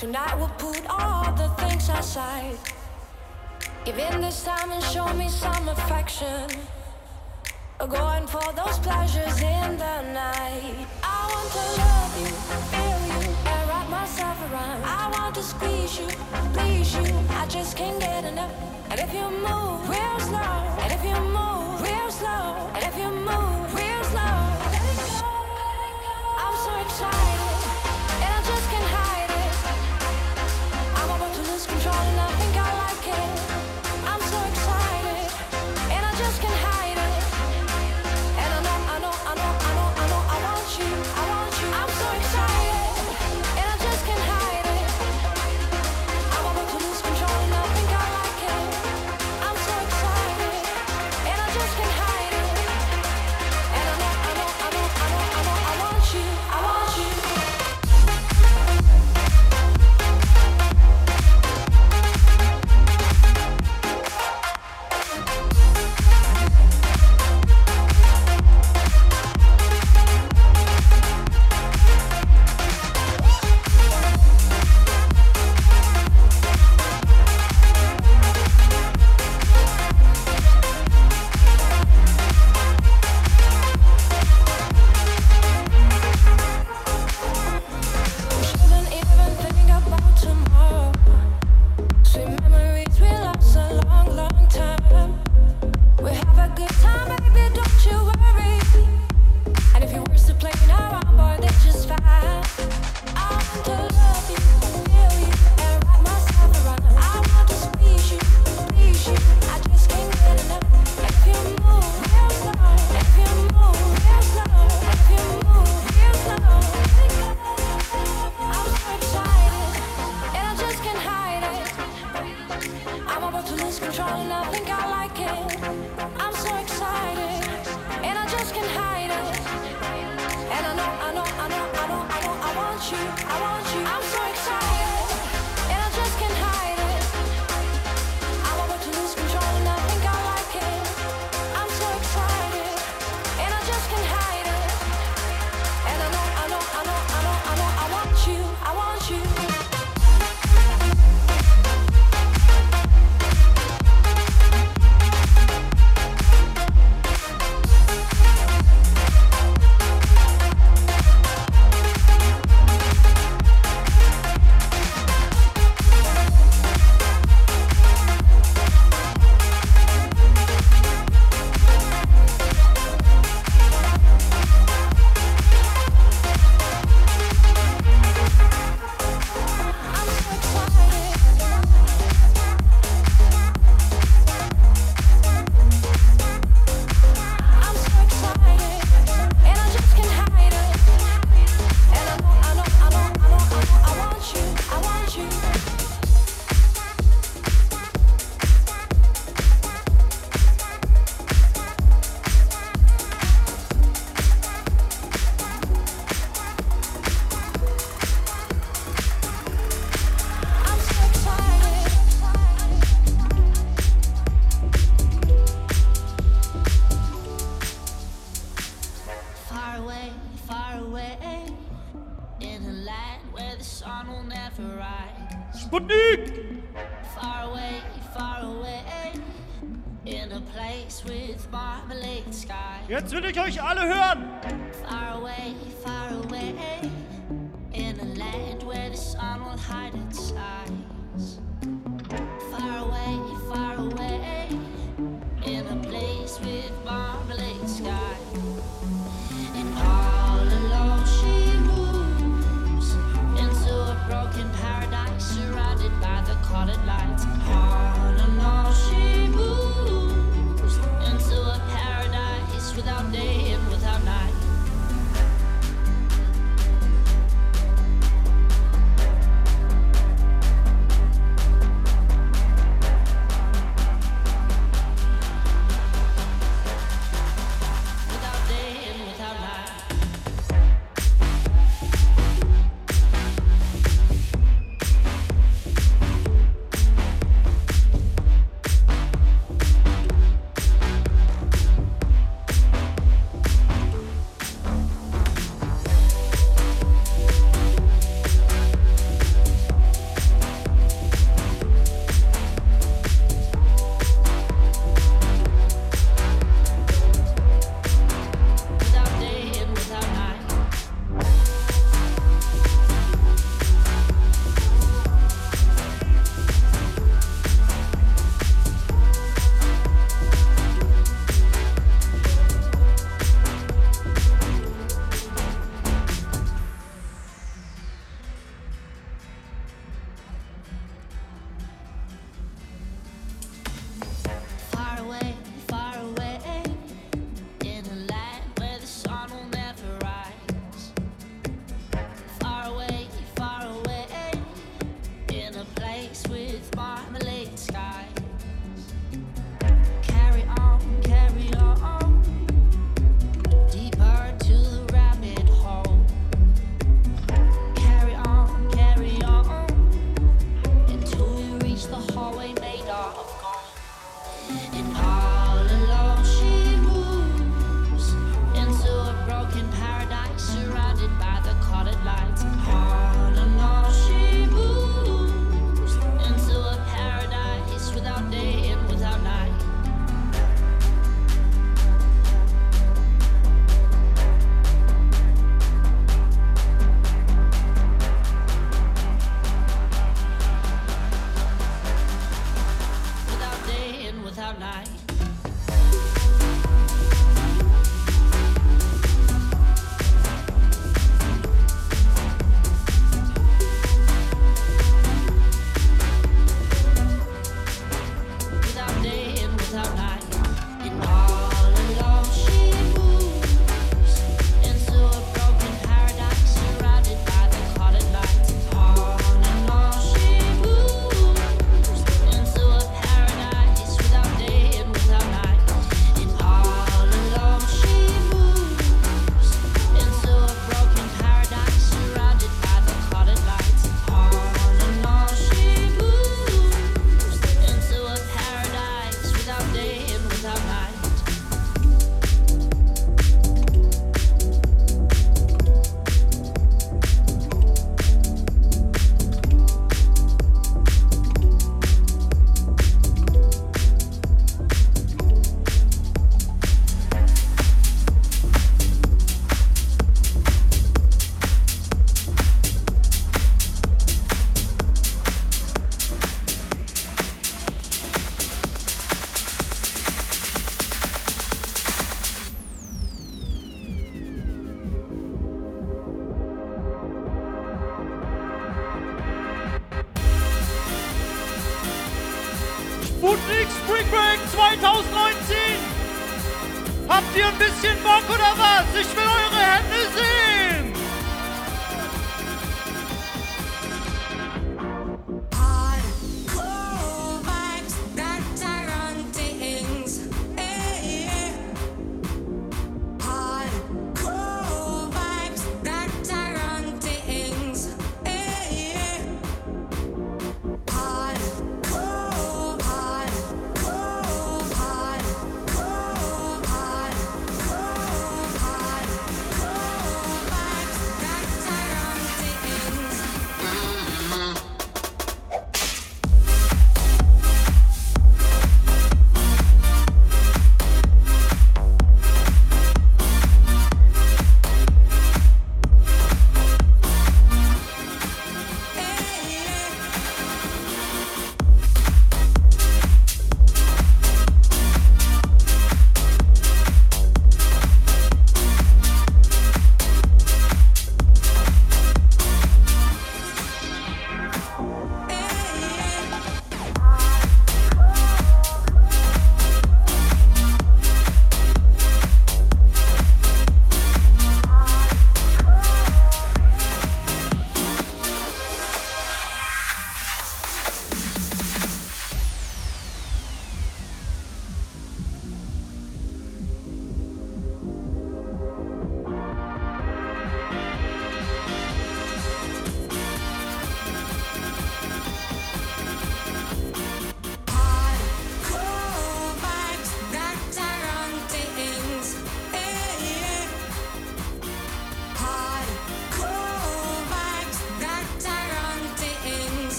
Tonight we'll put all the things aside. Give in this time and show me some affection. Going for those pleasures in the night. I want to love you, feel you, and wrap myself around. I want to squeeze you, please you. I just can't get enough. And if you move real slow, and if you move real slow, and if you move. far away, far away. In a land where the sun will never rise. Sputnik! Far away, far away. In a place with marmalade sky. Jetzt will ich euch alle hören! Far away, far away. In a land where the sun will hide its eyes.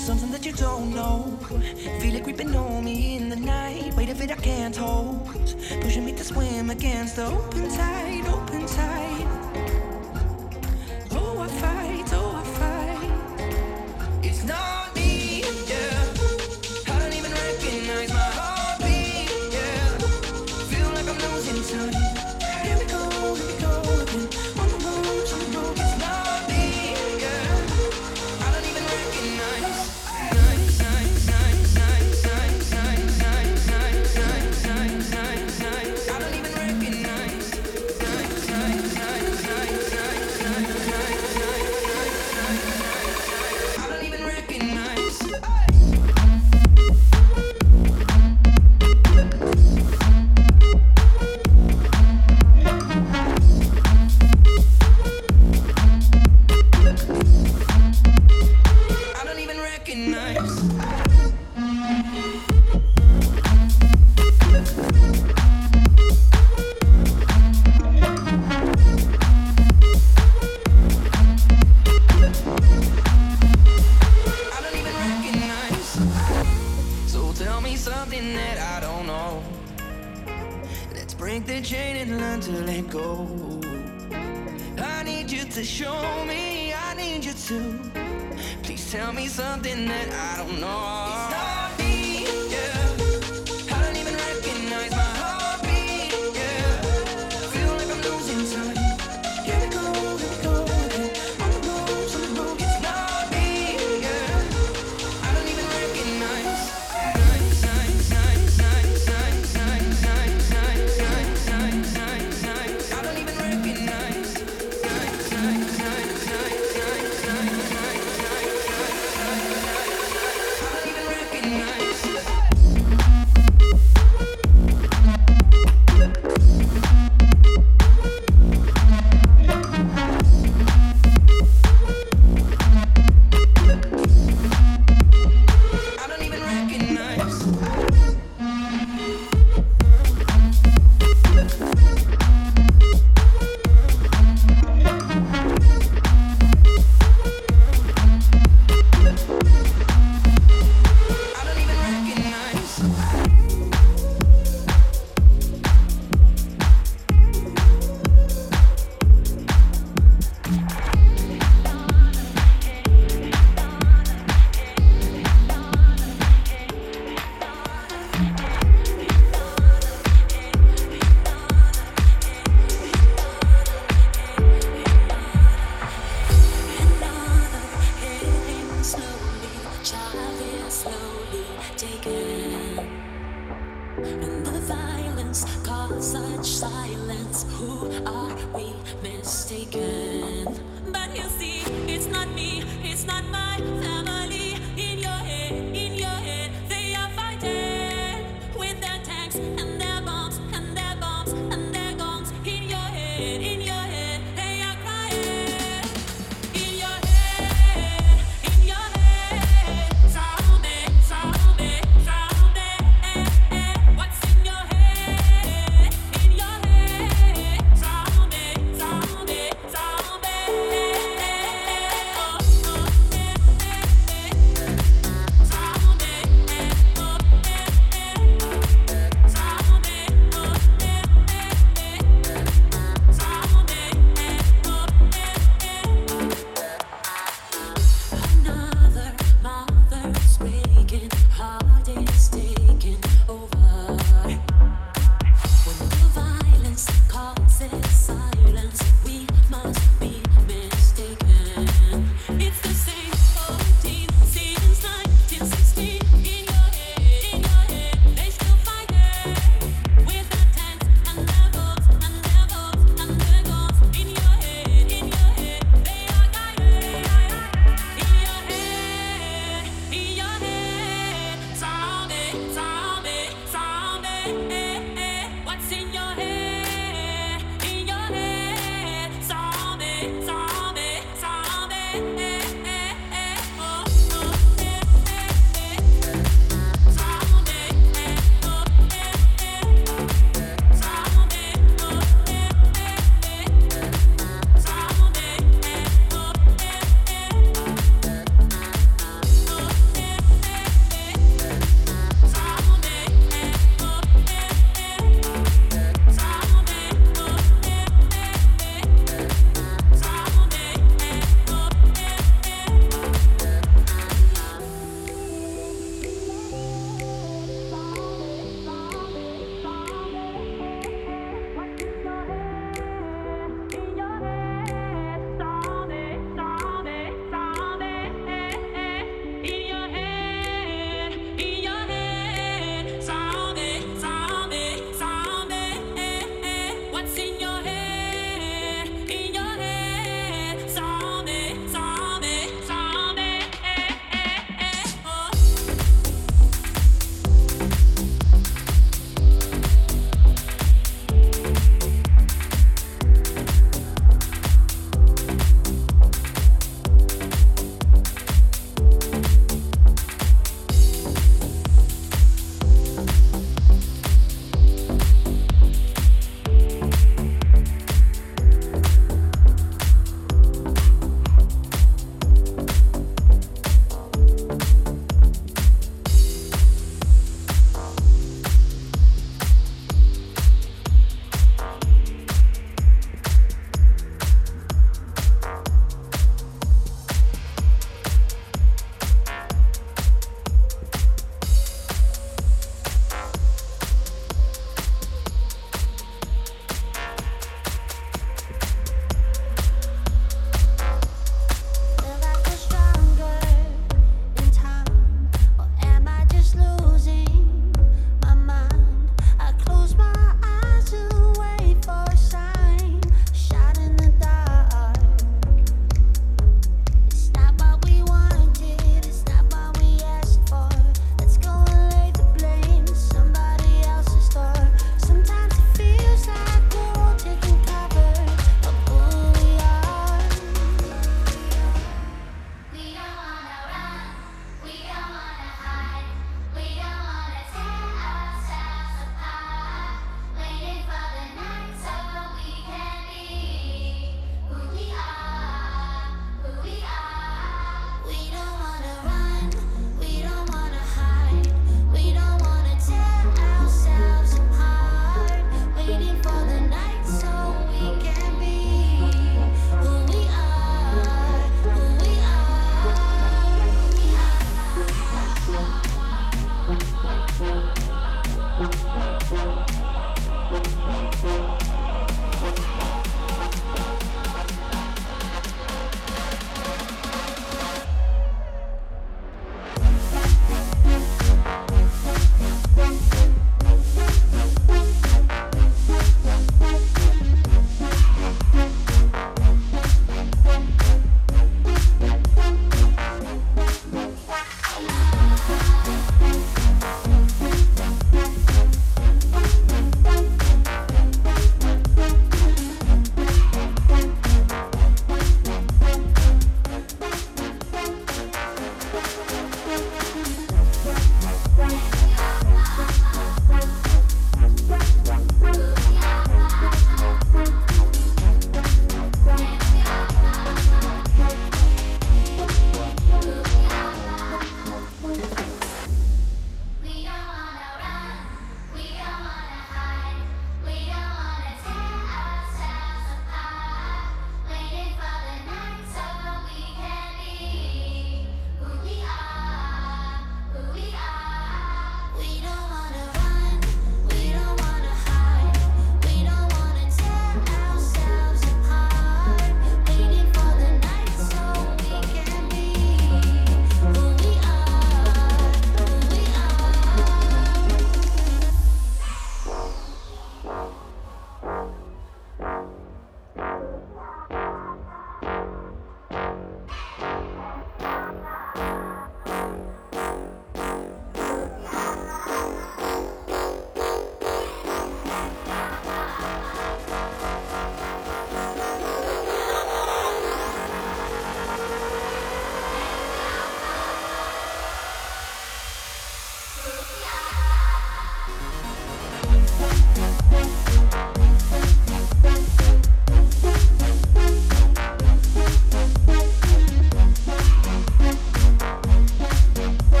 something that you don't know. Feel it creeping on me in the night. Weight of it I can't hold. Pushing me to swim against the open tide, open tide.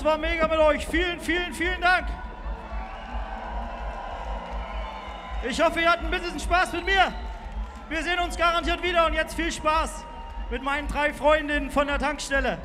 Das war mega mit euch. Vielen, vielen, vielen Dank. Ich hoffe, ihr hattet ein bisschen Spaß mit mir. Wir sehen uns garantiert wieder und jetzt viel Spaß mit meinen drei Freundinnen von der Tankstelle.